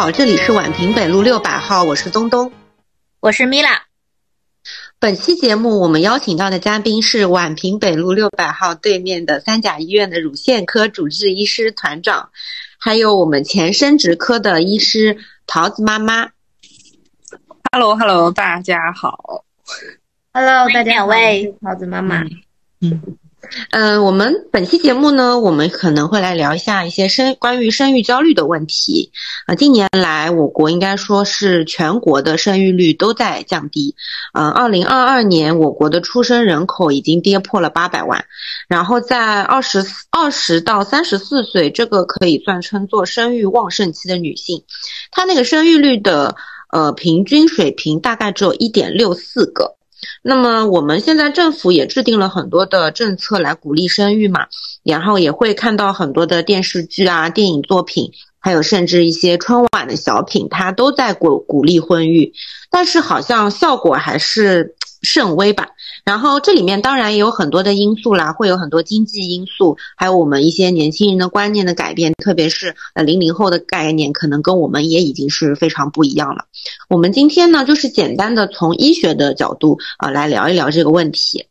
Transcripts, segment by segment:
好，这里是宛平北路六百号，我是东东，我是米拉。本期节目我们邀请到的嘉宾是宛平北路六百号对面的三甲医院的乳腺科主治医师团长，还有我们前生殖科的医师桃子妈妈。Hello，Hello，大家好。Hello，大家好，桃子妈妈。嗯。嗯，我们本期节目呢，我们可能会来聊一下一些生关于生育焦虑的问题。啊，近年来我国应该说是全国的生育率都在降低。嗯，二零二二年我国的出生人口已经跌破了八百万。然后在二十二十到三十四岁，这个可以算称作生育旺盛期的女性，她那个生育率的呃平均水平大概只有一点六四个。那么我们现在政府也制定了很多的政策来鼓励生育嘛，然后也会看到很多的电视剧啊、电影作品，还有甚至一些春晚的小品，它都在鼓鼓励婚育，但是好像效果还是。甚微吧，然后这里面当然也有很多的因素啦，会有很多经济因素，还有我们一些年轻人的观念的改变，特别是呃零零后的概念，可能跟我们也已经是非常不一样了。我们今天呢，就是简单的从医学的角度啊来聊一聊这个问题。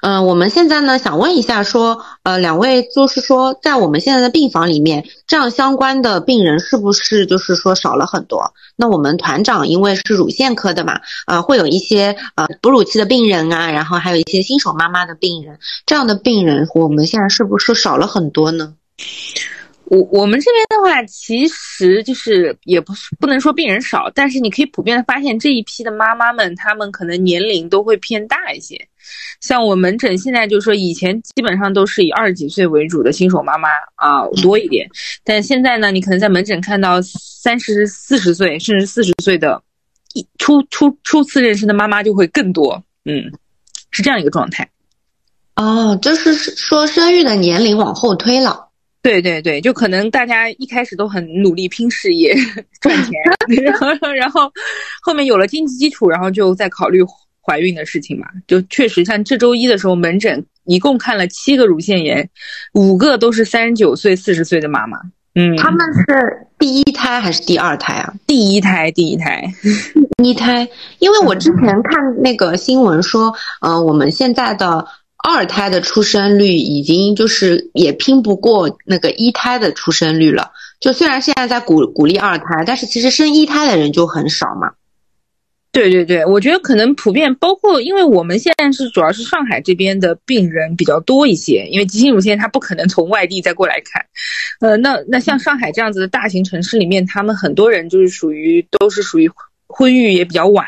嗯，我们现在呢想问一下，说，呃，两位就是说，在我们现在的病房里面，这样相关的病人是不是就是说少了很多？那我们团长因为是乳腺科的嘛，呃，会有一些呃哺乳期的病人啊，然后还有一些新手妈妈的病人，这样的病人，我们现在是不是少了很多呢？我我们这边的话，其实就是也不是不能说病人少，但是你可以普遍的发现这一批的妈妈们，她们可能年龄都会偏大一些。像我门诊现在就是说，以前基本上都是以二十几岁为主的新手妈妈啊多一点，但现在呢，你可能在门诊看到三十四十岁甚至四十岁的，一初初初次妊娠的妈妈就会更多，嗯，是这样一个状态。哦，就是说生育的年龄往后推了。对对对，就可能大家一开始都很努力拼事业赚钱，然后然后后面有了经济基础，然后就再考虑。怀孕的事情嘛，就确实像这周一的时候，门诊一共看了七个乳腺炎，五个都是三十九岁、四十岁的妈妈。嗯，他们是第一胎还是第二胎啊？第一胎，第一胎，第一胎。因为我之前看那个新闻说，嗯，我们现在的二胎的出生率已经就是也拼不过那个一胎的出生率了。就虽然现在在鼓鼓励二胎，但是其实生一胎的人就很少嘛。对对对，我觉得可能普遍，包括因为我们现在是主要是上海这边的病人比较多一些，因为急性乳腺它不可能从外地再过来看，呃，那那像上海这样子的大型城市里面，他们很多人就是属于都是属于婚育也比较晚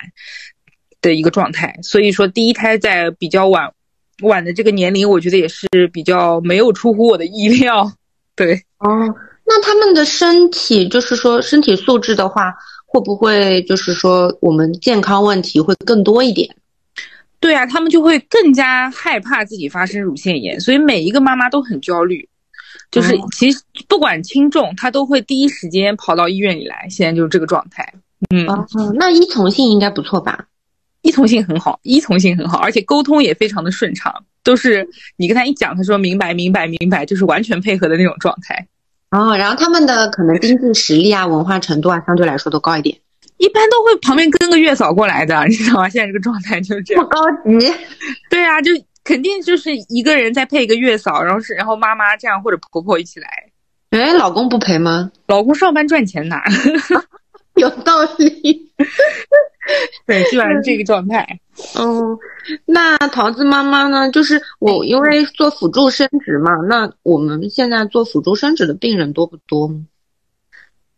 的一个状态，所以说第一胎在比较晚晚的这个年龄，我觉得也是比较没有出乎我的意料。对，哦，那他们的身体就是说身体素质的话。会不会就是说我们健康问题会更多一点？对啊，他们就会更加害怕自己发生乳腺炎，所以每一个妈妈都很焦虑。就是其实不管轻重，她都会第一时间跑到医院里来。现在就是这个状态。嗯，哦那依从性应该不错吧？依从性很好，依从性很好，而且沟通也非常的顺畅，都是你跟他一讲，他说明白明白明白，就是完全配合的那种状态。哦，然后他们的可能经济实力啊、文化程度啊，相对来说都高一点，一般都会旁边跟个月嫂过来的，你知道吗？现在这个状态就是这样，不 高级。对啊，就肯定就是一个人再配一个月嫂，然后是然后妈妈这样或者婆婆一起来。哎，老公不陪吗？老公上班赚钱拿。有道理，对，基本上这个状态。嗯，那桃子妈妈呢？就是我因为做辅助生殖嘛，那我们现在做辅助生殖的病人多不多？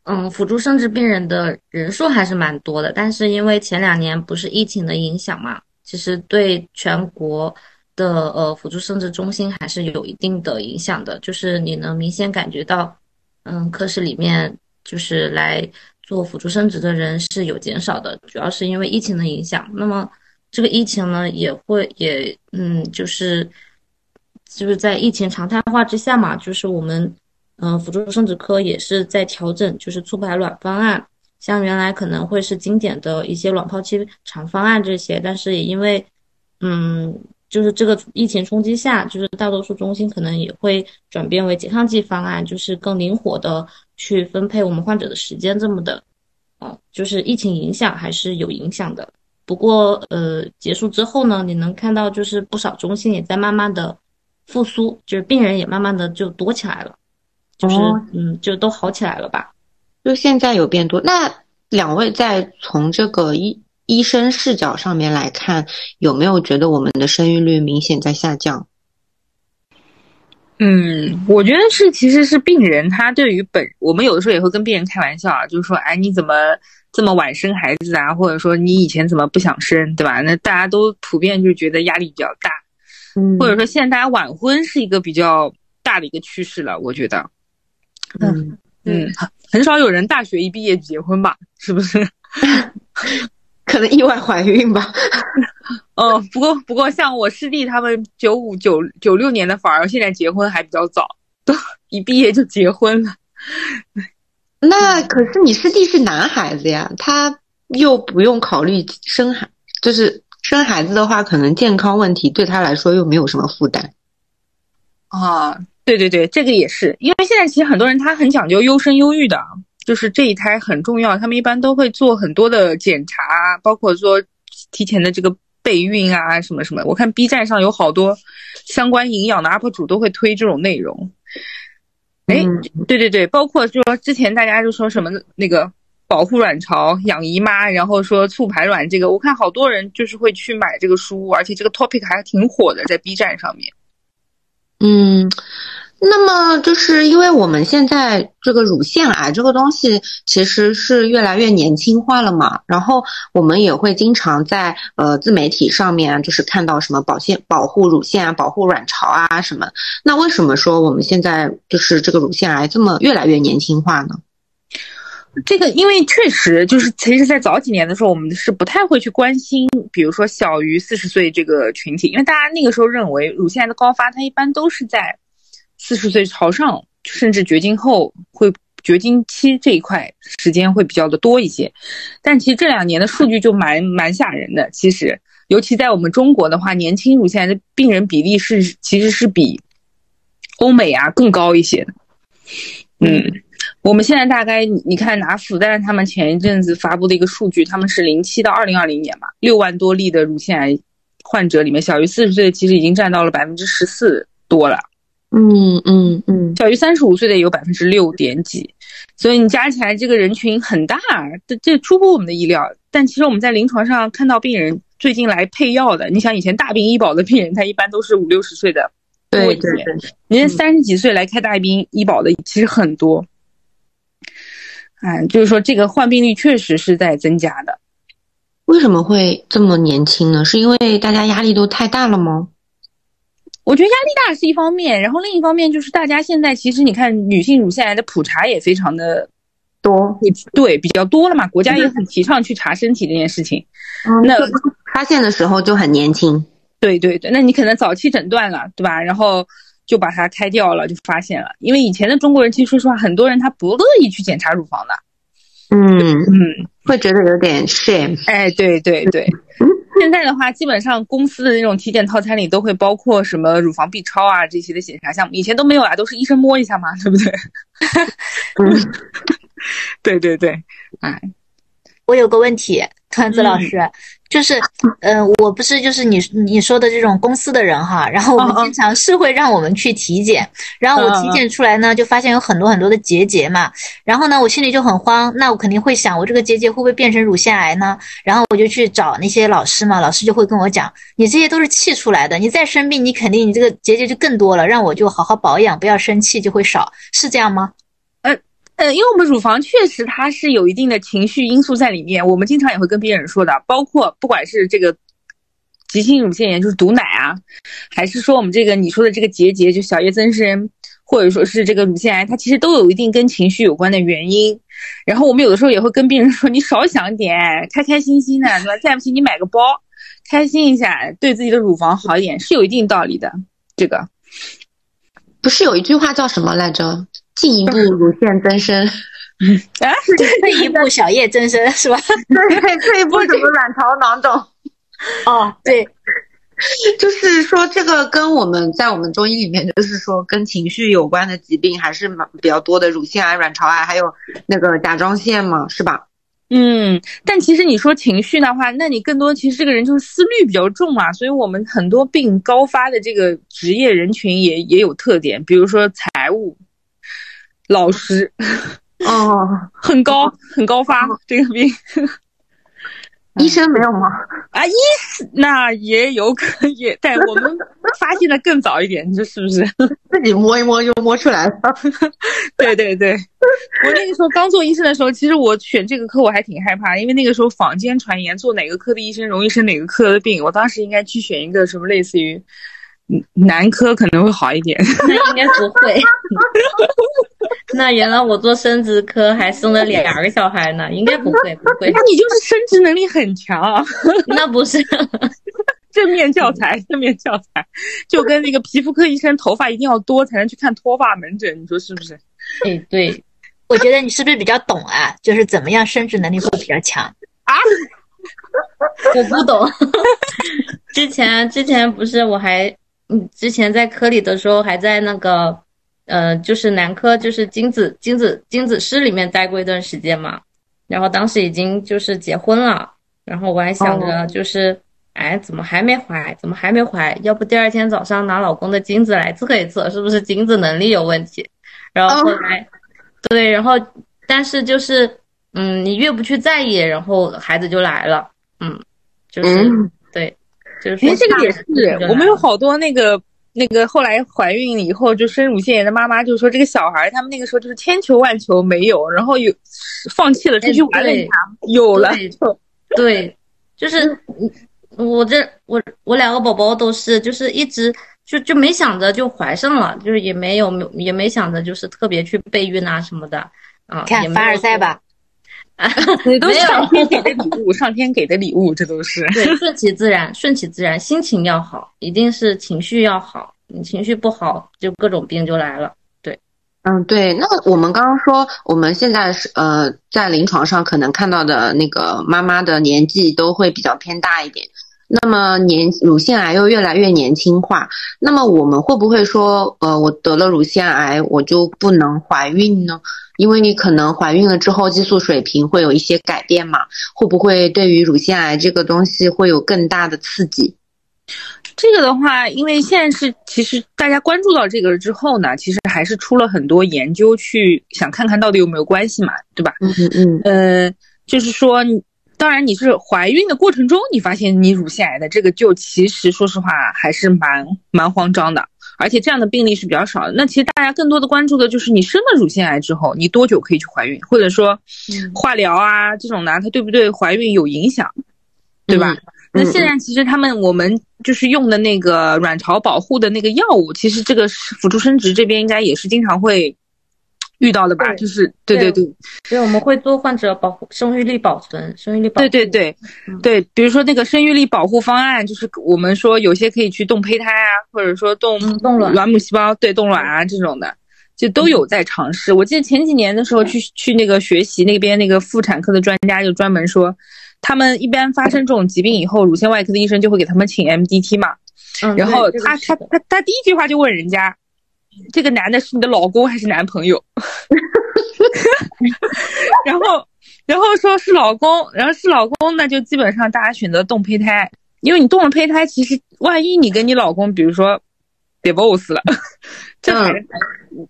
嗯，辅助生殖病人的人数还是蛮多的，但是因为前两年不是疫情的影响嘛，其实对全国的呃辅助生殖中心还是有一定的影响的，就是你能明显感觉到，嗯，科室里面就是来。做辅助生殖的人是有减少的，主要是因为疫情的影响。那么这个疫情呢，也会也嗯，就是就是在疫情常态化之下嘛，就是我们嗯辅助生殖科也是在调整，就是促排卵方案。像原来可能会是经典的一些卵泡期长方案这些，但是也因为嗯，就是这个疫情冲击下，就是大多数中心可能也会转变为拮抗剂方案，就是更灵活的。去分配我们患者的时间这么的，哦，就是疫情影响还是有影响的。不过呃，结束之后呢，你能看到就是不少中心也在慢慢的复苏，就是病人也慢慢的就多起来了，就是嗯，就都好起来了吧？就现在有变多。那两位在从这个医医生视角上面来看，有没有觉得我们的生育率明显在下降？嗯，我觉得是，其实是病人他对于本，我们有的时候也会跟病人开玩笑啊，就是说，哎，你怎么这么晚生孩子啊？或者说你以前怎么不想生，对吧？那大家都普遍就觉得压力比较大，嗯，或者说现在大家晚婚是一个比较大的一个趋势了，我觉得，嗯嗯，很少有人大学一毕业就结婚吧？是不是？可能意外怀孕吧。嗯，不过不过，像我师弟他们九五九九六年的，反而现在结婚还比较早，都一毕业就结婚了。那可是你师弟是男孩子呀，他又不用考虑生孩，就是生孩子的话，可能健康问题对他来说又没有什么负担。啊，对对对，这个也是，因为现在其实很多人他很讲究优生优育的，就是这一胎很重要，他们一般都会做很多的检查，包括说提前的这个。备孕啊，什么什么，我看 B 站上有好多相关营养的 UP 主都会推这种内容。哎，对对对，包括就说之前大家就说什么那个保护卵巢、养姨妈，然后说促排卵这个，我看好多人就是会去买这个书，而且这个 topic 还挺火的，在 B 站上面。嗯。那么，就是因为我们现在这个乳腺癌这个东西其实是越来越年轻化了嘛，然后我们也会经常在呃自媒体上面就是看到什么保腺保护乳腺啊、保护卵巢啊什么。那为什么说我们现在就是这个乳腺癌这么越来越年轻化呢？这个因为确实就是，其实，在早几年的时候，我们是不太会去关心，比如说小于四十岁这个群体，因为大家那个时候认为乳腺癌的高发，它一般都是在。四十岁朝上，甚至绝经后会绝经期这一块时间会比较的多一些，但其实这两年的数据就蛮蛮吓人的。其实，尤其在我们中国的话，年轻乳腺癌的病人比例是其实是比欧美啊更高一些的。嗯，我们现在大概你看拿复旦他们前一阵子发布的一个数据，他们是零七到二零二零年嘛，六万多例的乳腺癌患者里面，小于四十岁的其实已经占到了百分之十四多了。嗯嗯嗯，小于三十五岁的有百分之六点几，所以你加起来这个人群很大，这这出乎我们的意料。但其实我们在临床上看到病人最近来配药的，你想以前大病医保的病人，他一般都是五六十岁的，对对对，您三十几岁来开大病医保的其实很多。哎，就是说这个患病率确实是在增加的。为什么会这么年轻呢？是因为大家压力都太大了吗？我觉得压力大是一方面，然后另一方面就是大家现在其实你看女性乳腺癌的普查也非常的多，对，比较多了嘛，国家也很提倡去查身体这件事情。那发现的时候就很年轻，对对对，那你可能早期诊断了，对吧？然后就把它开掉了，就发现了。因为以前的中国人其实说实话，很多人他不乐意去检查乳房的，嗯嗯，会觉得有点 shame。哎，对对对。现在的话，基本上公司的那种体检套餐里都会包括什么乳房 B 超啊这些的检查项目，以前都没有啊，都是医生摸一下嘛，对不对？嗯，对对对，哎，我有个问题，川子老师。就是，呃，我不是就是你你说的这种公司的人哈，然后我们经常是会让我们去体检，然后我体检出来呢，就发现有很多很多的结节嘛，然后呢，我心里就很慌，那我肯定会想，我这个结节会不会变成乳腺癌呢？然后我就去找那些老师嘛，老师就会跟我讲，你这些都是气出来的，你再生病，你肯定你这个结节就更多了，让我就好好保养，不要生气就会少，是这样吗？呃，因为我们乳房确实它是有一定的情绪因素在里面，我们经常也会跟病人说的，包括不管是这个急性乳腺炎，就是堵奶啊，还是说我们这个你说的这个结节，就小叶增生，或者说是这个乳腺癌，它其实都有一定跟情绪有关的原因。然后我们有的时候也会跟病人说，你少想点，开开心心的，对吧？再不行你买个包，开心一下，对自己的乳房好一点，是有一定道理的。这个不是有一句话叫什么来着？进一步 乳腺增生，啊，退一步小叶增生是吧？对，退一步什么卵巢囊肿？哦，对，就是说这个跟我们在我们中医里面，就是说跟情绪有关的疾病还是蛮比较多的，乳腺癌、卵巢癌，还有那个甲状腺嘛，是吧？嗯，但其实你说情绪的话，那你更多其实这个人就是思虑比较重嘛，所以我们很多病高发的这个职业人群也也有特点，比如说财务、老师，哦，很高很高发这个病。医生没有吗？啊，医那也有可也，但我们发现的更早一点，你说是不是？自己摸一摸就摸出来了。对对对，我那个时候刚做医生的时候，其实我选这个科我还挺害怕，因为那个时候坊间传言做哪个科的医生容易生哪个科的病，我当时应该去选一个什么类似于男科可能会好一点。那应该不会。那原来我做生殖科还生了两个小孩呢，应该不会不会。那你就是生殖能力很强，那不是 正面教材，正面教材，就跟那个皮肤科医生头发一定要多才能去看脱发门诊，你说是不是？哎，对，我觉得你是不是比较懂啊？就是怎么样生殖能力会比较强啊？我不懂。之前之前不是我还嗯，之前在科里的时候还在那个。呃，就是男科，就是精子精子精子室里面待过一段时间嘛，然后当时已经就是结婚了，然后我还想着就是，哎，怎么还没怀？怎么还没怀？要不第二天早上拿老公的精子来测一测，是不是精子能力有问题？然后后来，对，然后但是就是，嗯，你越不去在意，然后孩子就来了，嗯，就是对，就是其实这个也是，我们有好多那个。那个后来怀孕以后就生乳腺炎的妈妈就说这个小孩他们那个时候就是千求万求没有，然后有放弃了出去玩了一下，有了，对，就是我这我我两个宝宝都是就是一直就就没想着就怀上了，就是也没有也没想着就是特别去备孕啊什么的啊，看凡尔赛吧。啊，都是上天给的礼物，上天给的礼物，这都是对，顺其自然，顺其自然，心情要好，一定是情绪要好，你情绪不好，就各种病就来了。对，嗯，对。那我们刚刚说，我们现在是呃，在临床上可能看到的那个妈妈的年纪都会比较偏大一点，那么年乳腺癌又越来越年轻化，那么我们会不会说，呃，我得了乳腺癌，我就不能怀孕呢？因为你可能怀孕了之后，激素水平会有一些改变嘛，会不会对于乳腺癌这个东西会有更大的刺激？这个的话，因为现在是其实大家关注到这个之后呢，其实还是出了很多研究去想看看到底有没有关系嘛，对吧？嗯嗯嗯。呃，就是说，当然你是怀孕的过程中你发现你乳腺癌的这个，就其实说实话还是蛮蛮慌张的。而且这样的病例是比较少的。那其实大家更多的关注的就是你生了乳腺癌之后，你多久可以去怀孕，或者说化疗啊这种呢，它对不对怀孕有影响，对吧？那现在其实他们我们就是用的那个卵巢保护的那个药物，其实这个辅助生殖这边应该也是经常会。遇到的吧，就是对对对，所以我们会做患者保护生育力保存，生育力保对对对对，比如说那个生育力保护方案，就是我们说有些可以去冻胚胎啊，或者说冻冻卵。卵母细胞，对冻卵啊这种的，就都有在尝试。我记得前几年的时候去去那个学习，那边那个妇产科的专家就专门说，他们一般发生这种疾病以后，乳腺外科的医生就会给他们请 MDT 嘛，然后他他他他第一句话就问人家。这个男的是你的老公还是男朋友？然后，然后说是老公，然后是老公，那就基本上大家选择冻胚胎，因为你冻了胚胎，其实万一你跟你老公，比如说 divorce 了，这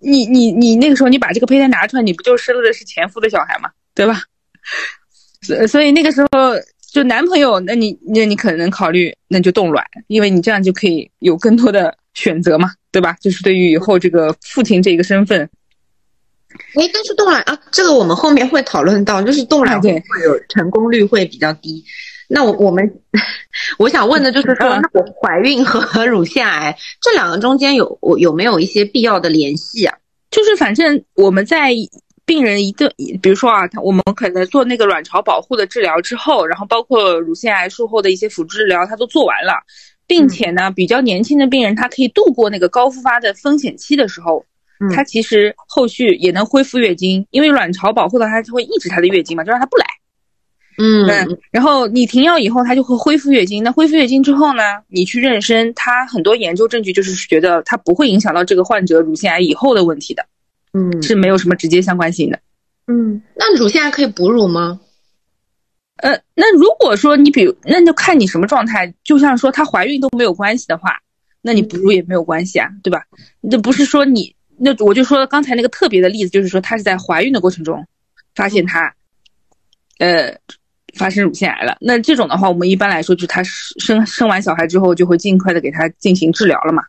你你你那个时候你把这个胚胎拿出来，你不就生的是前夫的小孩嘛，对吧？所所以那个时候就男朋友，那你那你可能考虑那就冻卵，因为你这样就可以有更多的。选择嘛，对吧？就是对于以后这个父亲这个身份，哎，但是冻卵啊，这个我们后面会讨论到，就是冻卵会有成功率会比较低。那我我们 我想问的就是说，那我怀孕和乳腺癌这两个中间有我有没有一些必要的联系啊？就是反正我们在病人一个，比如说啊，他我们可能做那个卵巢保护的治疗之后，然后包括乳腺癌术后的一些辅助治疗，他都做完了。并且呢，比较年轻的病人，他可以度过那个高复发的风险期的时候，他其实后续也能恢复月经，因为卵巢保护的它会抑制他的月经嘛，就让他不来。嗯，然后你停药以后，它就会恢复月经。那恢复月经之后呢，你去妊娠，它很多研究证据就是觉得它不会影响到这个患者乳腺癌以后的问题的，嗯，是没有什么直接相关性的。嗯，那乳腺癌可以哺乳吗？呃，那如果说你比如，那就看你什么状态。就像说她怀孕都没有关系的话，那你哺乳也没有关系啊，对吧？那不是说你，那我就说刚才那个特别的例子，就是说她是在怀孕的过程中发现她，呃。发生乳腺癌了，那这种的话，我们一般来说就是她生生完小孩之后，就会尽快的给她进行治疗了嘛，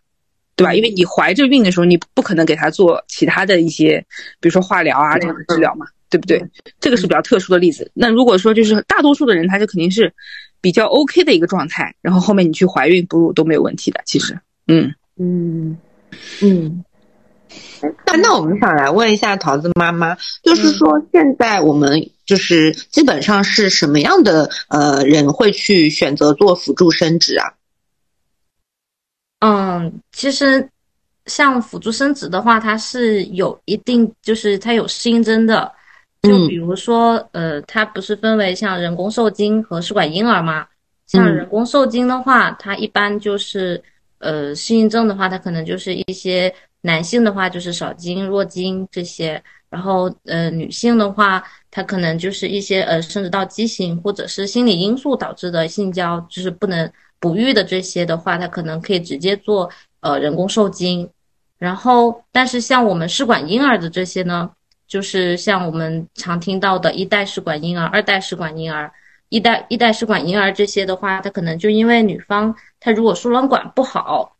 对吧？因为你怀着孕的时候，你不可能给她做其他的一些，比如说化疗啊这样的治疗嘛，对不对？这个是比较特殊的例子。那如果说就是大多数的人，他就肯定是比较 OK 的一个状态，然后后面你去怀孕哺乳都没有问题的，其实，嗯嗯嗯。那那我们想来问一下桃子妈妈，就是说现在我们就是基本上是什么样的呃人会去选择做辅助生殖啊？嗯，其实像辅助生殖的话，它是有一定就是它有适应症的，就比如说呃，它不是分为像人工受精和试管婴儿吗？像人工受精的话，它一般就是呃适应症的话，它可能就是一些。男性的话就是少精弱精这些，然后呃女性的话，它可能就是一些呃甚至到畸形或者是心理因素导致的性交就是不能不育的这些的话，它可能可以直接做呃人工受精。然后但是像我们试管婴儿的这些呢，就是像我们常听到的一代试管婴儿、二代试管婴儿、一代一代试管婴儿这些的话，它可能就因为女方她如果输卵管不好。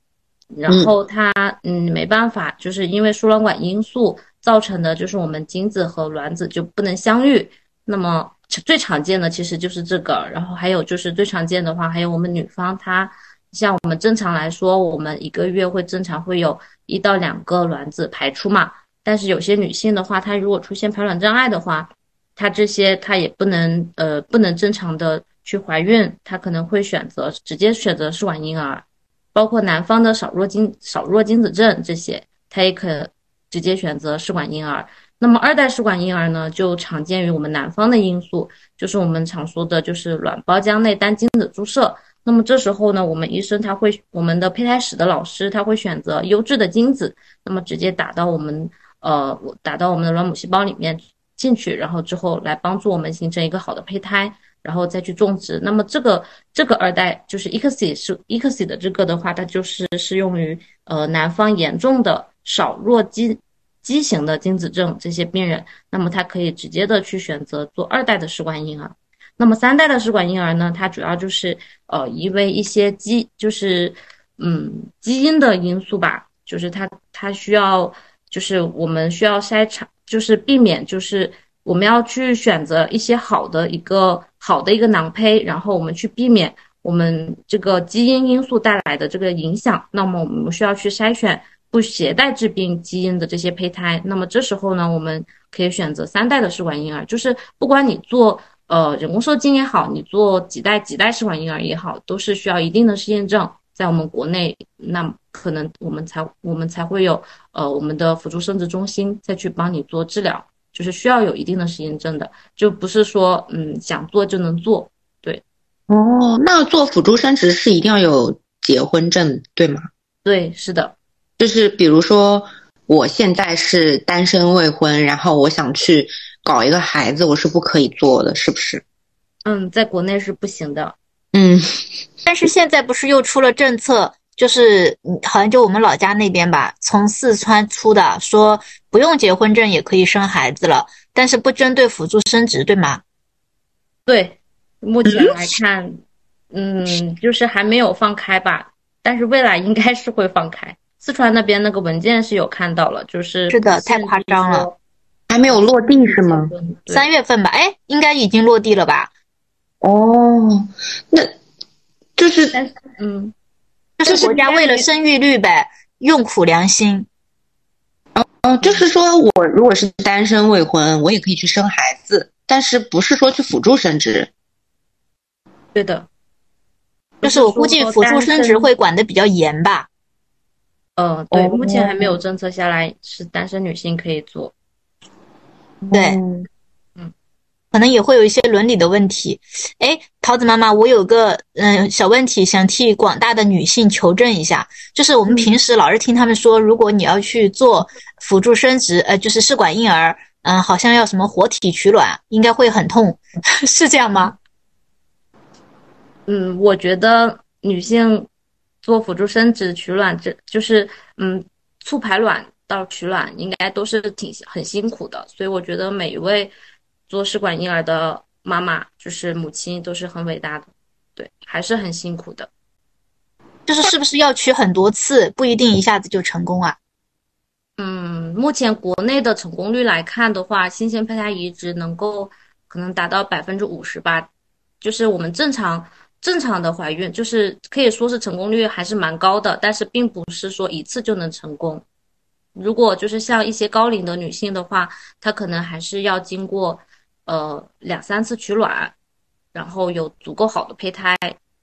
然后她嗯没办法，就是因为输卵管因素造成的，就是我们精子和卵子就不能相遇。那么最常见的其实就是这个，然后还有就是最常见的话，还有我们女方她像我们正常来说，我们一个月会正常会有一到两个卵子排出嘛。但是有些女性的话，她如果出现排卵障碍的话，她这些她也不能呃不能正常的去怀孕，她可能会选择直接选择试管婴儿。包括男方的少弱精少弱精子症这些，她也可直接选择试管婴儿。那么二代试管婴儿呢，就常见于我们男方的因素，就是我们常说的，就是卵包浆内单精子注射。那么这时候呢，我们医生他会，我们的胚胎室的老师他会选择优质的精子，那么直接打到我们呃我打到我们的卵母细胞里面进去，然后之后来帮助我们形成一个好的胚胎。然后再去种植，那么这个这个二代就是 EXI 是 EXI 的这个的话，它就是适用于呃男方严重的少弱畸畸形的精子症这些病人，那么他可以直接的去选择做二代的试管婴儿。那么三代的试管婴儿呢，它主要就是呃因为一些基就是嗯基因的因素吧，就是它它需要就是我们需要筛查，就是避免就是我们要去选择一些好的一个。好的一个囊胚，然后我们去避免我们这个基因因素带来的这个影响。那么我们需要去筛选不携带致病基因的这些胚胎。那么这时候呢，我们可以选择三代的试管婴儿，就是不管你做呃人工受精也好，你做几代几代试管婴儿也好，都是需要一定的试验证，在我们国内，那可能我们才我们才会有呃我们的辅助生殖中心再去帮你做治疗。就是需要有一定的实验证的，就不是说嗯想做就能做。对，哦，那做辅助生殖是一定要有结婚证，对吗？对，是的。就是比如说我现在是单身未婚，然后我想去搞一个孩子，我是不可以做的，是不是？嗯，在国内是不行的。嗯，但是现在不是又出了政策？就是好像就我们老家那边吧，从四川出的，说不用结婚证也可以生孩子了，但是不针对辅助生殖，对吗？对，目前来看，嗯，就是还没有放开吧，但是未来应该是会放开。四川那边那个文件是有看到了，就是是的，太夸张了，还没有落地是吗？三月份吧，哎，应该已经落地了吧？哦，那就是，嗯。就是国家为了生育率呗，用苦良心。哦哦，就是说我如果是单身未婚，我也可以去生孩子，但是不是说去辅助生殖？对的，就是我估计辅助生殖会管的比较严吧。嗯，对，目前还没有政策下来，是单身女性可以做。对，嗯，可能也会有一些伦理的问题。哎，桃子妈妈，我有个嗯小问题，想替广大的女性求证一下，就是我们平时老是听他们说，如果你要去做辅助生殖，呃，就是试管婴儿，嗯，好像要什么活体取卵，应该会很痛，是这样吗？嗯，我觉得女性做辅助生殖取卵，这就是嗯促排卵到取卵，应该都是挺很辛苦的，所以我觉得每一位。做试管婴儿的妈妈，就是母亲，都是很伟大的，对，还是很辛苦的。就是是不是要取很多次，不一定一下子就成功啊？嗯，目前国内的成功率来看的话，新鲜胚胎移植能够可能达到百分之五十吧，就是我们正常正常的怀孕，就是可以说是成功率还是蛮高的，但是并不是说一次就能成功。如果就是像一些高龄的女性的话，她可能还是要经过。呃，两三次取卵，然后有足够好的胚胎，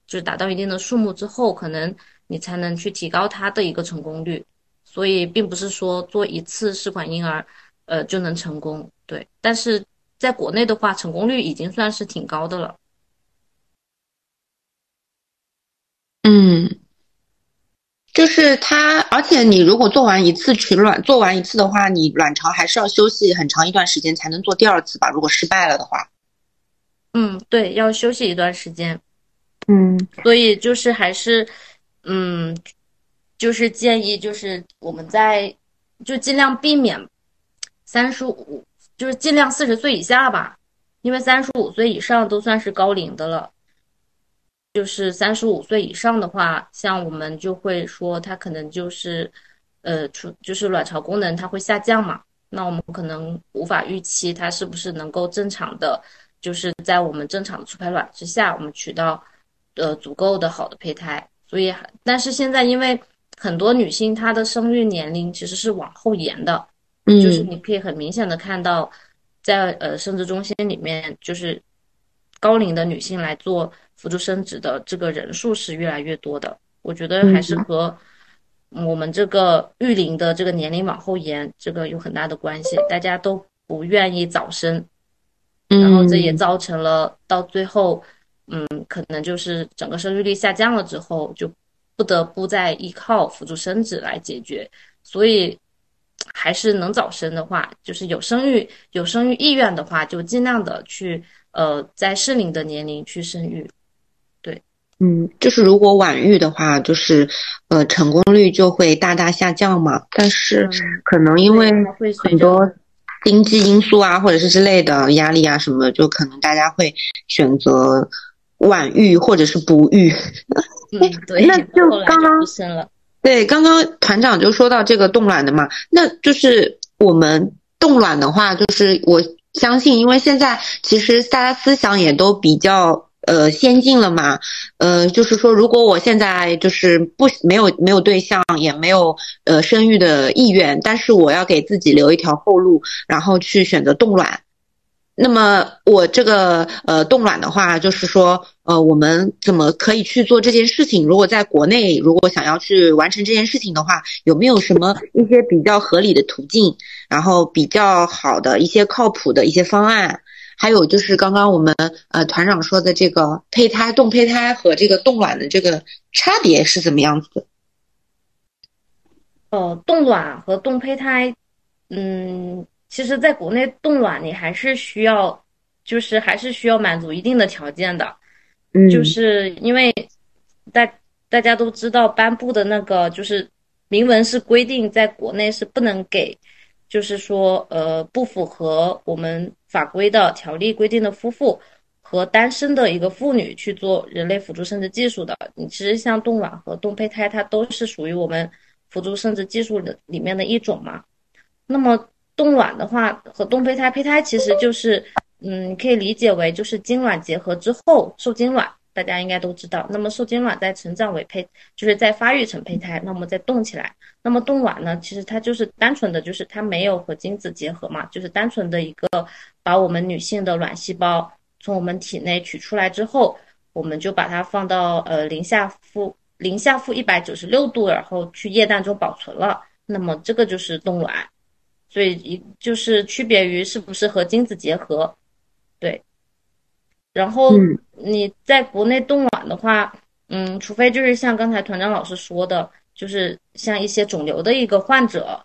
就是达到一定的数目之后，可能你才能去提高它的一个成功率。所以，并不是说做一次试管婴儿，呃，就能成功。对，但是在国内的话，成功率已经算是挺高的了。嗯，就是它，而且你如果做完一次取卵，做完一次的话，你卵巢还是要休息很长一段时间才能做第二次吧？如果失败了的话，嗯，对，要休息一段时间。嗯，所以就是还是，嗯，就是建议就是我们在就尽量避免三十五，就是尽量四十岁以下吧，因为三十五岁以上都算是高龄的了。就是三十五岁以上的话，像我们就会说他可能就是，呃，出就是卵巢功能它会下降嘛，那我们可能无法预期它是不是能够正常的，就是在我们正常的促排卵之下，我们取到，呃，足够的好的胚胎。所以，但是现在因为很多女性她的生育年龄其实是往后延的，嗯，就是你可以很明显的看到，在呃生殖中心里面，就是高龄的女性来做。辅助生殖的这个人数是越来越多的，我觉得还是和我们这个育龄的这个年龄往后延，这个有很大的关系。大家都不愿意早生，然后这也造成了到最后，嗯，可能就是整个生育率下降了之后，就不得不再依靠辅助生殖来解决。所以，还是能早生的话，就是有生育有生育意愿的话，就尽量的去呃在适龄的年龄去生育。对嗯，就是如果晚育的话，就是呃成功率就会大大下降嘛。但是可能因为很多经济因素啊，或者是之类的压力啊什么，就可能大家会选择晚育或者是不育。嗯，对。那就刚刚生了。对，刚刚团长就说到这个冻卵的嘛，那就是我们冻卵的话，就是我相信，因为现在其实大家思想也都比较。呃，先进了嘛？呃，就是说，如果我现在就是不没有没有对象，也没有呃生育的意愿，但是我要给自己留一条后路，然后去选择冻卵。那么我这个呃冻卵的话，就是说呃我们怎么可以去做这件事情？如果在国内，如果想要去完成这件事情的话，有没有什么一些比较合理的途径？然后比较好的一些靠谱的一些方案？还有就是刚刚我们呃团长说的这个胚胎冻胚胎和这个冻卵的这个差别是怎么样子的？呃，冻卵和冻胚胎，嗯，其实在国内冻卵你还是需要，就是还是需要满足一定的条件的，嗯，就是因为大大家都知道颁布的那个就是明文是规定，在国内是不能给。就是说，呃，不符合我们法规的条例规定的夫妇和单身的一个妇女去做人类辅助生殖技术的，你其实像冻卵和冻胚胎，它都是属于我们辅助生殖技术的里面的一种嘛。那么冻卵的话和冻胚胎，胚胎其实就是，嗯，可以理解为就是精卵结合之后受精卵。大家应该都知道，那么受精卵在成长为胚，就是在发育成胚胎，那么再冻起来。那么冻卵呢，其实它就是单纯的就是它没有和精子结合嘛，就是单纯的一个把我们女性的卵细胞从我们体内取出来之后，我们就把它放到呃零下负零下负一百九十六度，然后去液氮中保存了。那么这个就是冻卵，所以一就是区别于是不是和精子结合。对。然后你在国内冻卵的话，嗯，除非就是像刚才团长老师说的，就是像一些肿瘤的一个患者，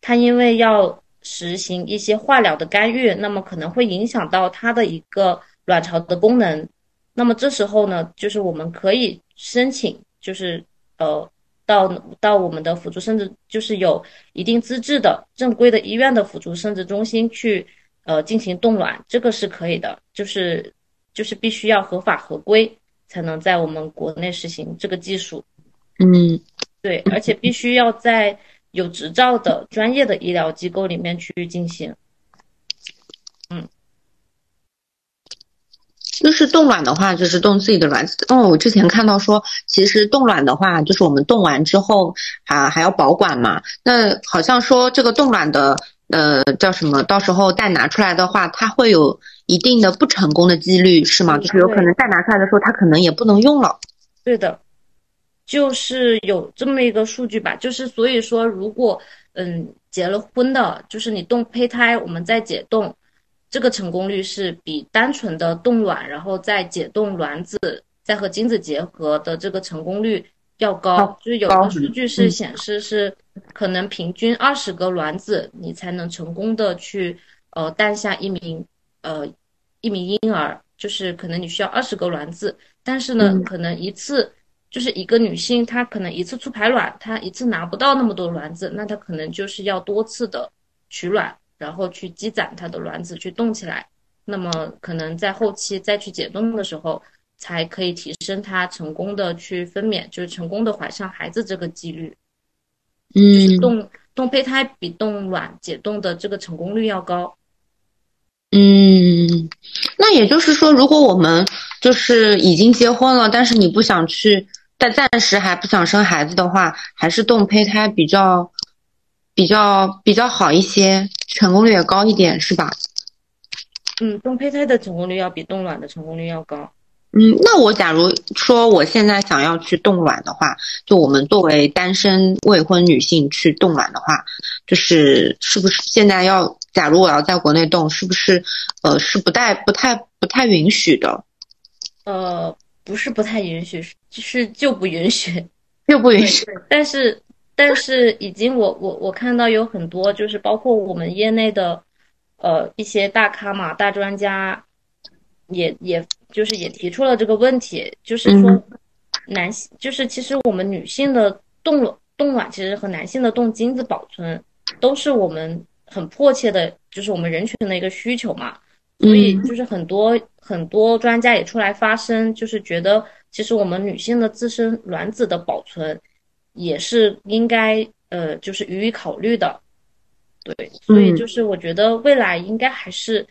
他因为要实行一些化疗的干预，那么可能会影响到他的一个卵巢的功能。那么这时候呢，就是我们可以申请，就是呃，到到我们的辅助生殖，就是有一定资质的正规的医院的辅助生殖中心去呃进行冻卵，这个是可以的，就是就是必须要合法合规才能在我们国内实行这个技术。嗯，对，而且必须要在有执照的专业的医疗机构里面去进行。是冻卵的话，就是冻自己的卵子。因为我之前看到说，其实冻卵的话，就是我们冻完之后啊还要保管嘛。那好像说这个冻卵的呃叫什么，到时候再拿出来的话，它会有一定的不成功的几率，是吗？就是有可能再拿出来的时候，它可能也不能用了。对的，就是有这么一个数据吧。就是所以说，如果嗯结了婚的，就是你冻胚胎，我们再解冻。这个成功率是比单纯的冻卵，然后再解冻卵子，再和精子结合的这个成功率要高。就是有的数据是显示是可能平均二十个卵子，你才能成功的去呃诞下一名呃一名婴儿。就是可能你需要二十个卵子，但是呢，可能一次就是一个女性她可能一次促排卵，她一次拿不到那么多卵子，那她可能就是要多次的取卵。然后去积攒它的卵子，去冻起来，那么可能在后期再去解冻的时候，才可以提升它成功的去分娩，就是成功的怀上孩子这个几率。嗯，就是冻冻胚胎比冻卵解冻的这个成功率要高。嗯，那也就是说，如果我们就是已经结婚了，但是你不想去，但暂时还不想生孩子的话，还是冻胚胎比较。比较比较好一些，成功率也高一点，是吧？嗯，冻胚胎的成功率要比冻卵的成功率要高。嗯，那我假如说我现在想要去冻卵的话，就我们作为单身未婚女性去冻卵的话，就是是不是现在要？假如我要在国内冻，是不是呃是不太不太不太允许的？呃，不是不太允许，是就不允许，就不允许。但是。但是已经，我我我看到有很多，就是包括我们业内的，呃，一些大咖嘛、大专家，也也就是也提出了这个问题，就是说，男性就是其实我们女性的冻卵冻卵，其实和男性的冻精子保存，都是我们很迫切的，就是我们人群的一个需求嘛。所以就是很多很多专家也出来发声，就是觉得其实我们女性的自身卵子的保存。也是应该呃，就是予以考虑的，对，所以就是我觉得未来应该还是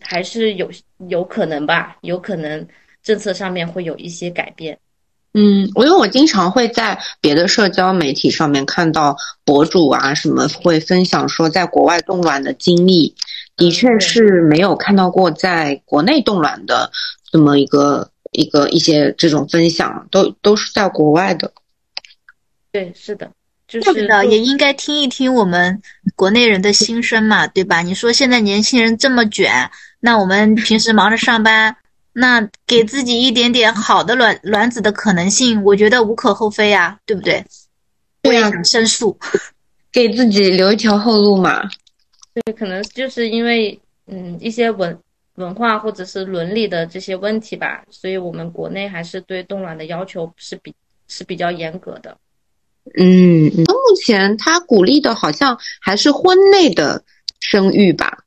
还是有有可能吧，有可能政策上面会有一些改变。嗯，我因为我经常会在别的社交媒体上面看到博主啊什么会分享说在国外冻卵的经历，的确是没有看到过在国内冻卵的这么一个一个一些这种分享，都都是在国外的。对，是的，就是的，也应该听一听我们国内人的心声嘛，对吧？你说现在年轻人这么卷，那我们平时忙着上班，那给自己一点点好的卵卵子的可能性，我觉得无可厚非呀，对不对？对呀，申诉，给自己留一条后路嘛。对，可能就是因为嗯一些文文化或者是伦理的这些问题吧，所以我们国内还是对冻卵的要求是比是比较严格的。嗯，那目前他鼓励的好像还是婚内的生育吧，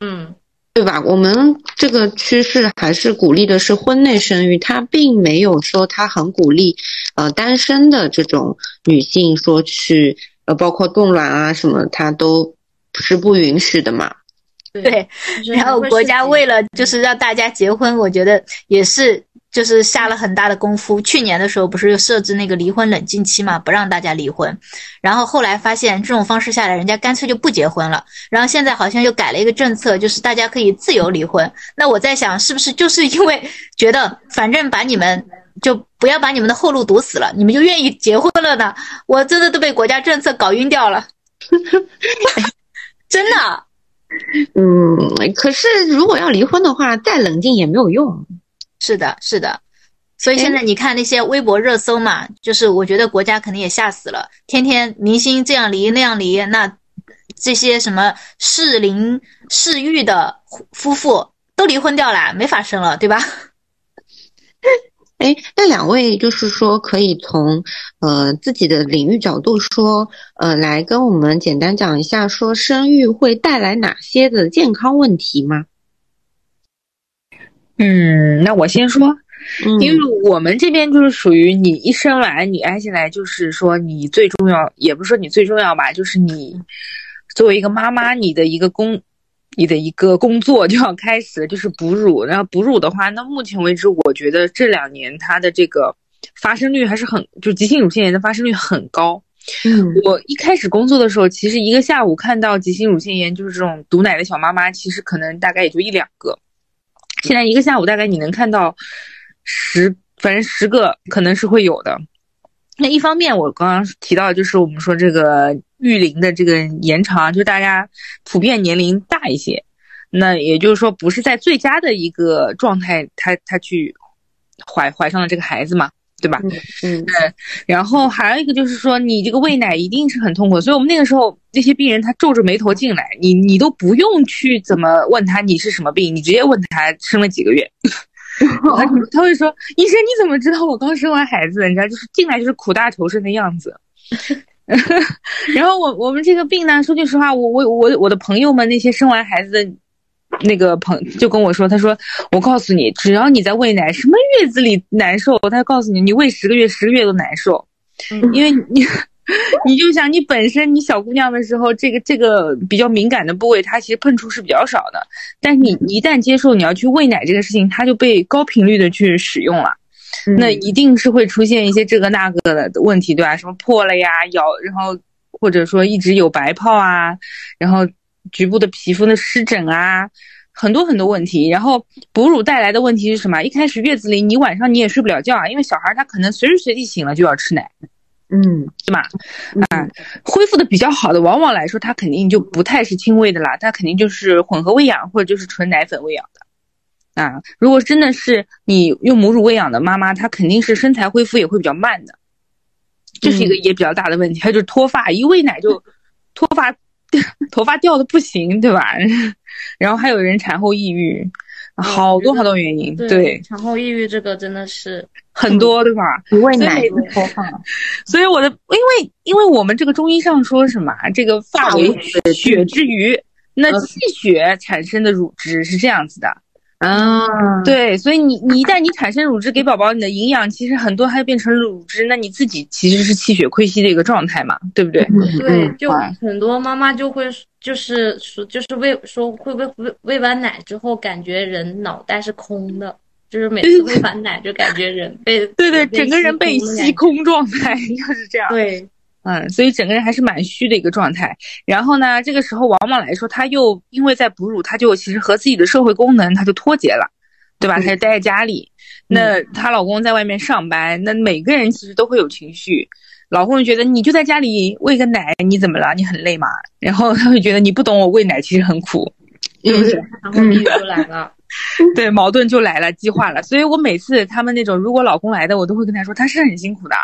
嗯，对吧？我们这个趋势还是鼓励的是婚内生育，他并没有说他很鼓励，呃，单身的这种女性说去，呃，包括冻卵啊什么，他都是不允许的嘛。对，然后国家为了就是让大家结婚，我觉得也是。就是下了很大的功夫。去年的时候不是又设置那个离婚冷静期嘛，不让大家离婚。然后后来发现这种方式下来，人家干脆就不结婚了。然后现在好像又改了一个政策，就是大家可以自由离婚。那我在想，是不是就是因为觉得反正把你们就不要把你们的后路堵死了，你们就愿意结婚了呢？我真的都被国家政策搞晕掉了，真的。嗯，可是如果要离婚的话，再冷静也没有用。是的，是的。所以现在你看那些微博热搜嘛，就是我觉得国家肯定也吓死了，天天明星这样离那样离，那这些什么适龄适育的夫妇都离婚掉了，没法生了，对吧？哎，那两位就是说，可以从呃自己的领域角度说，呃，来跟我们简单讲一下，说生育会带来哪些的健康问题吗？嗯，那我先说，因为我们这边就是属于你一生来，你安下来，就是说你最重要，也不是说你最重要吧，就是你作为一个妈妈，你的一个工。你的一个工作就要开始，就是哺乳。然后哺乳的话，那目前为止，我觉得这两年它的这个发生率还是很，就急性乳腺炎的发生率很高。嗯，我一开始工作的时候，其实一个下午看到急性乳腺炎就是这种堵奶的小妈妈，其实可能大概也就一两个。现在一个下午大概你能看到十，反正十个可能是会有的。那一方面，我刚刚提到就是我们说这个育龄的这个延长，就大家普遍年龄大一些，那也就是说不是在最佳的一个状态，他他去怀怀上了这个孩子嘛，对吧？嗯，对。然后还有一个就是说，你这个喂奶一定是很痛苦，所以我们那个时候那些病人他皱着眉头进来，你你都不用去怎么问他你是什么病，你直接问他生了几个月。他他会说：“医生，你怎么知道我刚生完孩子？你知道，就是进来就是苦大仇深的样子。”然后我我们这个病呢，说句实话，我我我我的朋友们那些生完孩子的那个朋就跟我说，他说：“我告诉你，只要你在喂奶，什么月子里难受，他告诉你，你喂十个月，十个月都难受，因为你。”你就想，你本身你小姑娘的时候，这个这个比较敏感的部位，它其实碰触是比较少的。但是你一旦接受你要去喂奶这个事情，它就被高频率的去使用了，那一定是会出现一些这个那个的问题，对吧？什么破了呀，咬，然后或者说一直有白泡啊，然后局部的皮肤的湿疹啊，很多很多问题。然后哺乳带来的问题是什么？一开始月子里你晚上你也睡不了觉啊，因为小孩他可能随时随地醒了就要吃奶。嗯，对吧？啊，恢复的比较好的，往往来说，它肯定就不太是亲喂的啦，它肯定就是混合喂养或者就是纯奶粉喂养的。啊，如果真的是你用母乳喂养的妈妈，她肯定是身材恢复也会比较慢的，这是一个也比较大的问题。还有就是脱发，一喂奶就脱发，头发掉的不行，对吧？然后还有人产后抑郁。好多好多原因，对产后抑郁这个真的是很多，对吧？不喂奶脱发，所以我的，因为因为我们这个中医上说什么，这个发为血之余，那气血产生的乳汁是这样子的。啊，对，所以你你一旦你产生乳汁给宝宝，你的营养其实很多还变成乳汁，那你自己其实是气血亏虚的一个状态嘛，对不对？对，就很多妈妈就会就是说就是喂说会喂喂喂完奶之后，感觉人脑袋是空的，就是每次喂完奶就感觉人被对对，整个人被吸空状态，就是这样。对。嗯，所以整个人还是蛮虚的一个状态。然后呢，这个时候往往来说，她又因为在哺乳，她就其实和自己的社会功能，她就脱节了，对吧？她就待在家里。那她老公在外面上班，那每个人其实都会有情绪。老公就觉得你就在家里喂个奶，你怎么了？你很累吗？然后他会觉得你不懂我喂奶其实很苦，嗯，然后就来了，对，矛盾就来了，激化了。所以我每次他们那种如果老公来的，我都会跟他说，他是很辛苦的。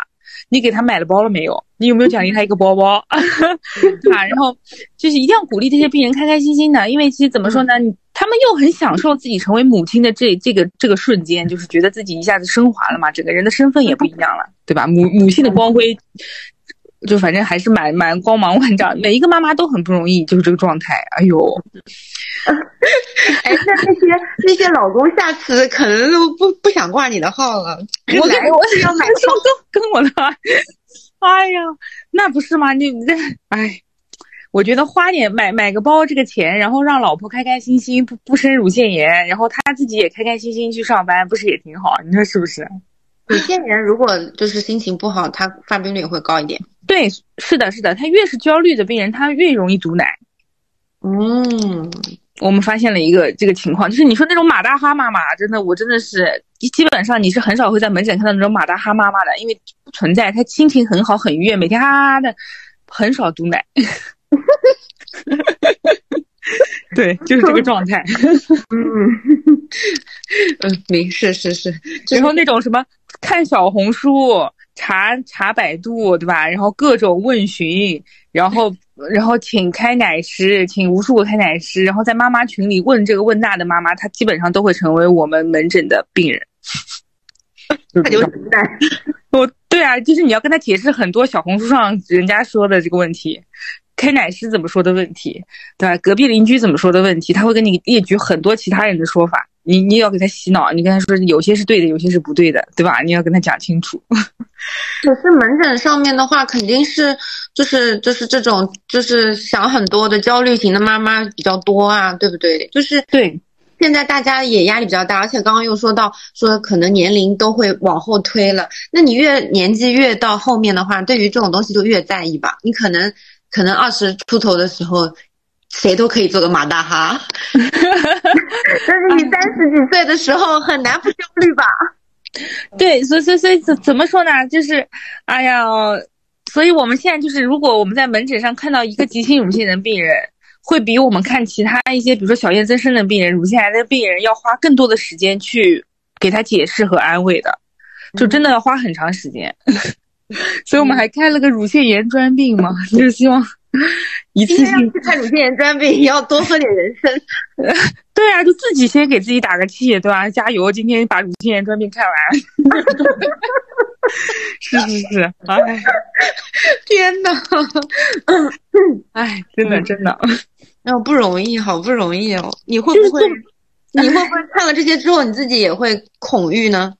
你给他买了包了没有？你有没有奖励他一个包包？啊，然后就是一定要鼓励这些病人开开心心的，因为其实怎么说呢，他们又很享受自己成为母亲的这这个这个瞬间，就是觉得自己一下子升华了嘛，整个人的身份也不一样了，对吧？母母性的光辉，就反正还是蛮蛮光芒万丈。每一个妈妈都很不容易，就是这个状态。哎呦，哎，那那些那些老公下次可能都不不想挂你的号了。我感觉我是要买双跟我的，哎呀，那不是吗？你这，哎，我觉得花点买买个包这个钱，然后让老婆开开心心，不不生乳腺炎，然后他自己也开开心心去上班，不是也挺好？你说是不是？乳腺炎如果就是心情不好，他发病率也会高一点。对，是的，是的，他越是焦虑的病人，他越容易堵奶。嗯。我们发现了一个这个情况，就是你说那种马大哈妈妈，真的，我真的是基本上你是很少会在门诊看到那种马大哈妈妈的，因为不存在，她心情很好，很愉悦，每天哈哈的，很少堵奶。对，就是这个状态。嗯 嗯，没是是是，然后那种什么看小红书、查查百度，对吧？然后各种问询，然后 然后请开奶师，请无数个开奶师，然后在妈妈群里问这个问那的妈妈，她基本上都会成为我们门诊的病人。他就很难。我对啊，就是你要跟他解释很多小红书上人家说的这个问题，开奶师怎么说的问题，对吧？隔壁邻居怎么说的问题，他会跟你列举很多其他人的说法，你你要给他洗脑，你跟他说有些是对的，有些是不对的，对吧？你要跟他讲清楚。可是门诊上面的话，肯定是就是就是这种就是想很多的焦虑型的妈妈比较多啊，对不对？就是对。现在大家也压力比较大，而且刚刚又说到说可能年龄都会往后推了。那你越年纪越到后面的话，对于这种东西就越在意吧。你可能可能二十出头的时候，谁都可以做个马大哈，但是你三十几岁的时候很难不焦虑吧？对，所以所以所以怎怎么说呢？就是，哎呀，所以我们现在就是，如果我们在门诊上看到一个急性乳腺炎病人。会比我们看其他一些，比如说小叶增生的病人、乳腺癌的病人，要花更多的时间去给他解释和安慰的，就真的要花很长时间。所以我们还开了个乳腺炎专病嘛，就是希望一次性去看乳腺炎专病，也要多喝点人参。对啊，就自己先给自己打个气，对吧？加油，今天把乳腺炎专病看完。是是是，哎，天呐，哎，真的真的，哎呦不容易，好不容易哦。你会不会？你会不会看了这些之后，你自己也会恐惧呢？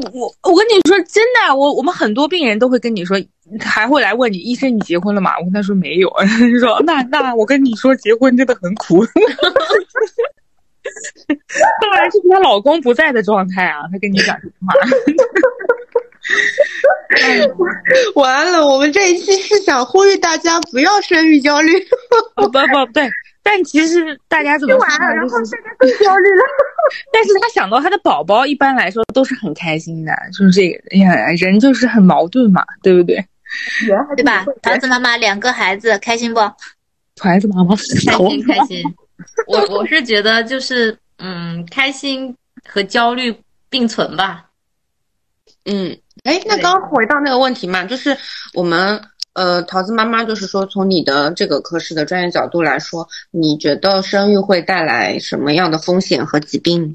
我我我跟你说真的，我我们很多病人都会跟你说，还会来问你，医生你结婚了吗？我跟他说没有，他 就说那那我跟你说，结婚真的很苦。当然是她老公不在的状态啊，她跟你讲这句话。完了，我们这一期是想呼吁大家不要生育焦虑。不不对，但其实大家怎么完了，然后大家更焦虑了。但是他想到他的宝宝，一般来说都是很开心的，就是这个。哎呀，人就是很矛盾嘛，对不对？对吧？桃子妈妈两个孩子开心不？孩子妈妈开心开心。我我是觉得就是嗯，开心和焦虑并存吧。嗯，哎，那刚回到那个问题嘛，就是我们呃，桃子妈妈就是说，从你的这个科室的专业角度来说，你觉得生育会带来什么样的风险和疾病？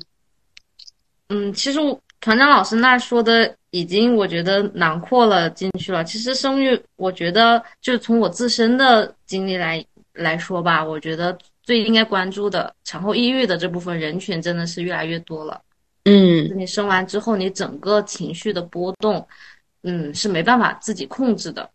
嗯，其实团长老师那说的已经我觉得囊括了进去了。其实生育，我觉得就是从我自身的经历来来说吧，我觉得。最应该关注的产后抑郁的这部分人群真的是越来越多了。嗯，你生完之后，你整个情绪的波动，嗯，是没办法自己控制的。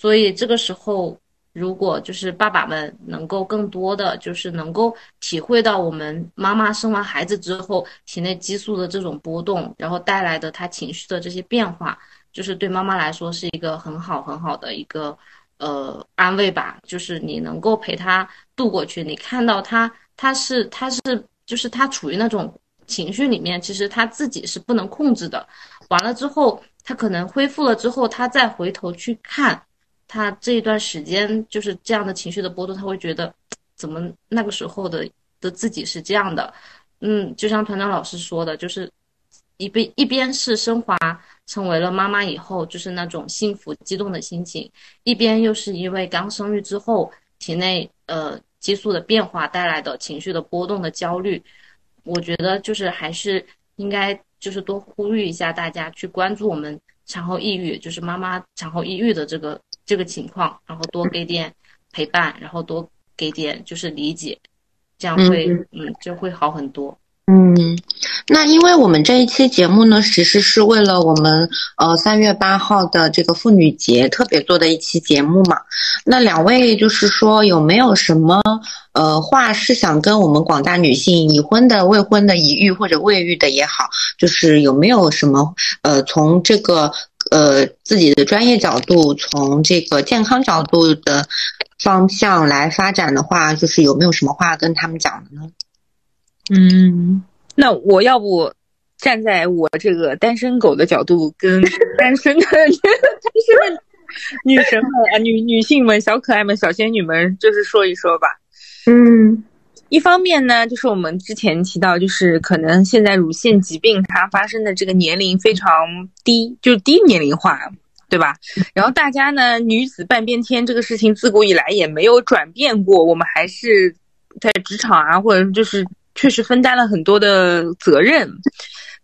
所以这个时候，如果就是爸爸们能够更多的就是能够体会到我们妈妈生完孩子之后体内激素的这种波动，然后带来的她情绪的这些变化，就是对妈妈来说是一个很好很好的一个。呃，安慰吧，就是你能够陪他度过去。你看到他，他是，他是，就是他处于那种情绪里面，其实他自己是不能控制的。完了之后，他可能恢复了之后，他再回头去看他这一段时间，就是这样的情绪的波动，他会觉得怎么那个时候的的自己是这样的。嗯，就像团长老师说的，就是一边一边是升华。成为了妈妈以后，就是那种幸福激动的心情，一边又是因为刚生育之后体内呃激素的变化带来的情绪的波动的焦虑。我觉得就是还是应该就是多呼吁一下大家去关注我们产后抑郁，就是妈妈产后抑郁的这个这个情况，然后多给点陪伴，然后多给点就是理解，这样会嗯就会好很多。嗯，那因为我们这一期节目呢，其实是为了我们呃三月八号的这个妇女节特别做的一期节目嘛。那两位就是说有没有什么呃话是想跟我们广大女性已婚的、未婚的、已育或者未育的也好，就是有没有什么呃从这个呃自己的专业角度，从这个健康角度的方向来发展的话，就是有没有什么话跟他们讲的呢？嗯，那我要不站在我这个单身狗的角度，跟 单身的单身的女神们啊，女女性们、小可爱们、小仙女们，就是说一说吧。嗯，一方面呢，就是我们之前提到，就是可能现在乳腺疾病它发生的这个年龄非常低，就是低年龄化，对吧？然后大家呢，女子半边天这个事情自古以来也没有转变过，我们还是在职场啊，或者就是确实分担了很多的责任。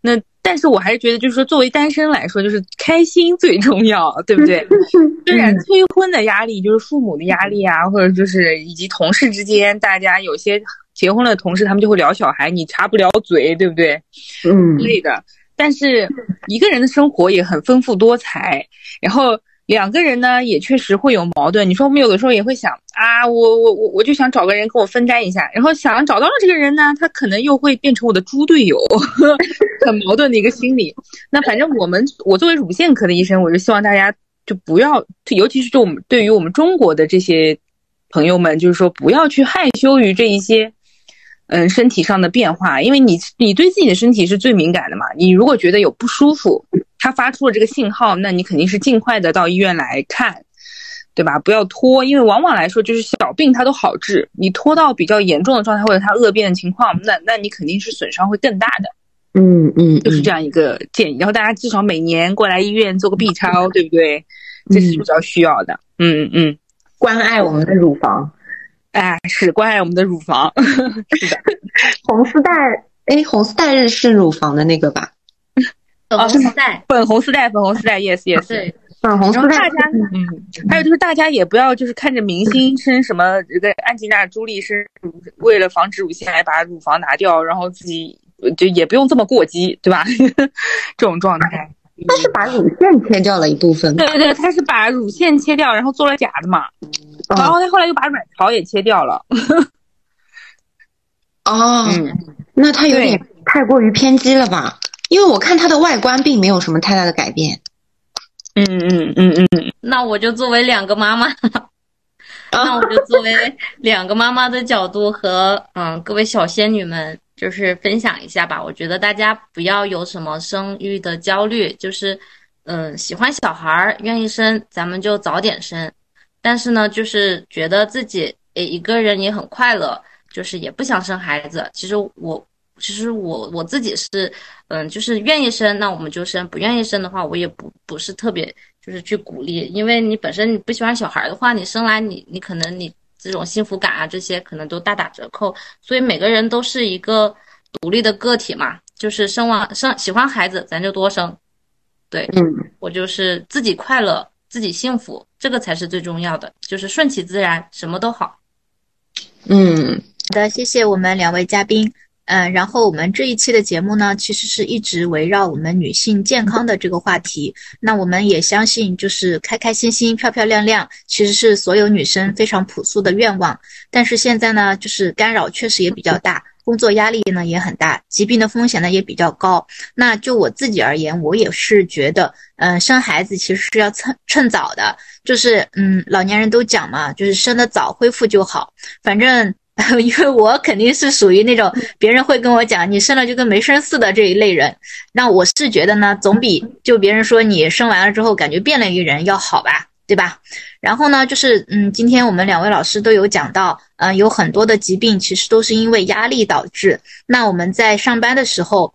那但是我还是觉得，就是说作为单身来说，就是开心最重要，对不对？虽然催婚的压力，就是父母的压力啊，或者就是以及同事之间，大家有些结婚了同事，他们就会聊小孩，你插不了嘴，对不对？嗯之类的。但是一个人的生活也很丰富多彩，然后两个人呢也确实会有矛盾。你说我们有的时候也会想啊，我我我我就想找个人跟我分担一下，然后想找到了这个人呢，他可能又会变成我的猪队友，很矛盾的一个心理。那反正我们我作为乳腺科的医生，我就希望大家就不要，尤其是对我们对于我们中国的这些朋友们，就是说不要去害羞于这一些。嗯，身体上的变化，因为你你对自己的身体是最敏感的嘛。你如果觉得有不舒服，它发出了这个信号，那你肯定是尽快的到医院来看，对吧？不要拖，因为往往来说就是小病它都好治，你拖到比较严重的状态或者它恶变的情况，那那你肯定是损伤会更大的。嗯嗯，就是这样一个建议。然后大家至少每年过来医院做个 B 超，对不对？这是比较需要的。嗯嗯，关爱我们的乳房。哎，是关爱我们的乳房，是的。红丝带，哎，红丝带日是乳房的那个吧？粉红丝带，粉红丝带，粉红丝带，yes yes。对，粉红丝带。大家，嗯，还有就是大家也不要就是看着明星生什么这个安吉娜朱莉生，为了防止乳腺癌把乳房拿掉，然后自己就也不用这么过激，对吧？这种状态。他是把乳腺切掉了一部分。对对对，他是把乳腺切掉，然后做了假的嘛。然后他后来又把卵巢也切掉了。哦，嗯，那他有点太过于偏激了吧？因为我看他的外观并没有什么太大的改变。嗯嗯嗯嗯嗯。那我就作为两个妈妈，那我就作为两个妈妈的角度和嗯各位小仙女们，就是分享一下吧。我觉得大家不要有什么生育的焦虑，就是嗯喜欢小孩儿，愿意生，咱们就早点生。但是呢，就是觉得自己诶一个人也很快乐，就是也不想生孩子。其实我，其实我我自己是，嗯，就是愿意生，那我们就生；不愿意生的话，我也不不是特别就是去鼓励，因为你本身你不喜欢小孩的话，你生来你你可能你这种幸福感啊这些可能都大打折扣。所以每个人都是一个独立的个体嘛，就是生完生喜欢孩子，咱就多生。对，嗯，我就是自己快乐。自己幸福，这个才是最重要的，就是顺其自然，什么都好。嗯，好的，谢谢我们两位嘉宾。嗯，然后我们这一期的节目呢，其实是一直围绕我们女性健康的这个话题。那我们也相信，就是开开心心、漂漂亮亮，其实是所有女生非常朴素的愿望。但是现在呢，就是干扰确实也比较大。工作压力呢也很大，疾病的风险呢也比较高。那就我自己而言，我也是觉得，嗯，生孩子其实是要趁趁早的，就是嗯，老年人都讲嘛，就是生得早恢复就好。反正 因为我肯定是属于那种别人会跟我讲你生了就跟没生似的这一类人。那我是觉得呢，总比就别人说你生完了之后感觉变了一个人要好吧。对吧？然后呢，就是嗯，今天我们两位老师都有讲到，嗯，有很多的疾病其实都是因为压力导致。那我们在上班的时候，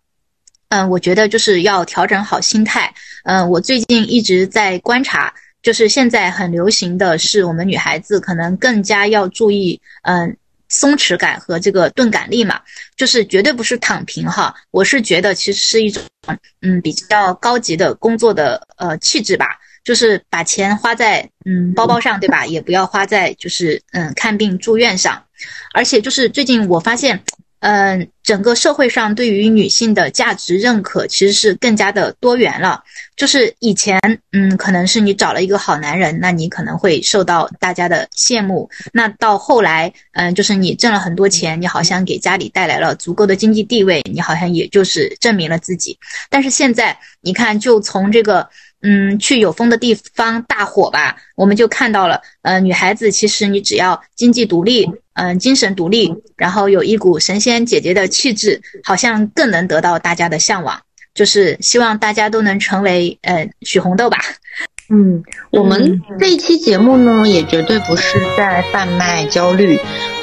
嗯，我觉得就是要调整好心态。嗯，我最近一直在观察，就是现在很流行的是，我们女孩子可能更加要注意，嗯，松弛感和这个钝感力嘛，就是绝对不是躺平哈。我是觉得其实是一种，嗯，比较高级的工作的呃气质吧。就是把钱花在嗯包包上，对吧？也不要花在就是嗯看病住院上。而且就是最近我发现，嗯，整个社会上对于女性的价值认可其实是更加的多元了。就是以前嗯可能是你找了一个好男人，那你可能会受到大家的羡慕。那到后来嗯就是你挣了很多钱，你好像给家里带来了足够的经济地位，你好像也就是证明了自己。但是现在你看，就从这个。嗯，去有风的地方大火吧，我们就看到了。呃，女孩子其实你只要经济独立，嗯，精神独立，然后有一股神仙姐姐的气质，好像更能得到大家的向往。就是希望大家都能成为呃许红豆吧。嗯，我们这一期节目呢，也绝对不是在贩卖焦虑。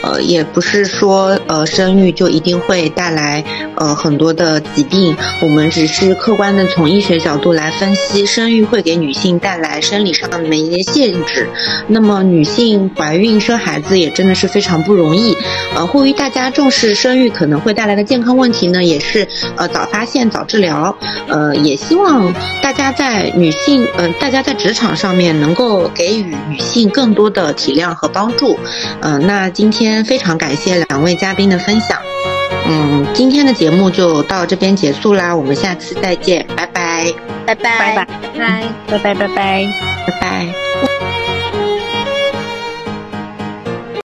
呃，也不是说呃生育就一定会带来呃很多的疾病，我们只是客观的从医学角度来分析，生育会给女性带来生理上的一些限制。那么女性怀孕生孩子也真的是非常不容易，呃，呼吁大家重视生育可能会带来的健康问题呢，也是呃早发现早治疗，呃，也希望大家在女性，嗯，大家在职场上面能够给予女性更多的体谅和帮助，嗯，那今天非常感谢两位嘉宾的分享，嗯，今天的节目就到这边结束啦，我们下次再见，拜拜，拜。拜，拜。拜，拜。拜拜，拜拜，拜拜。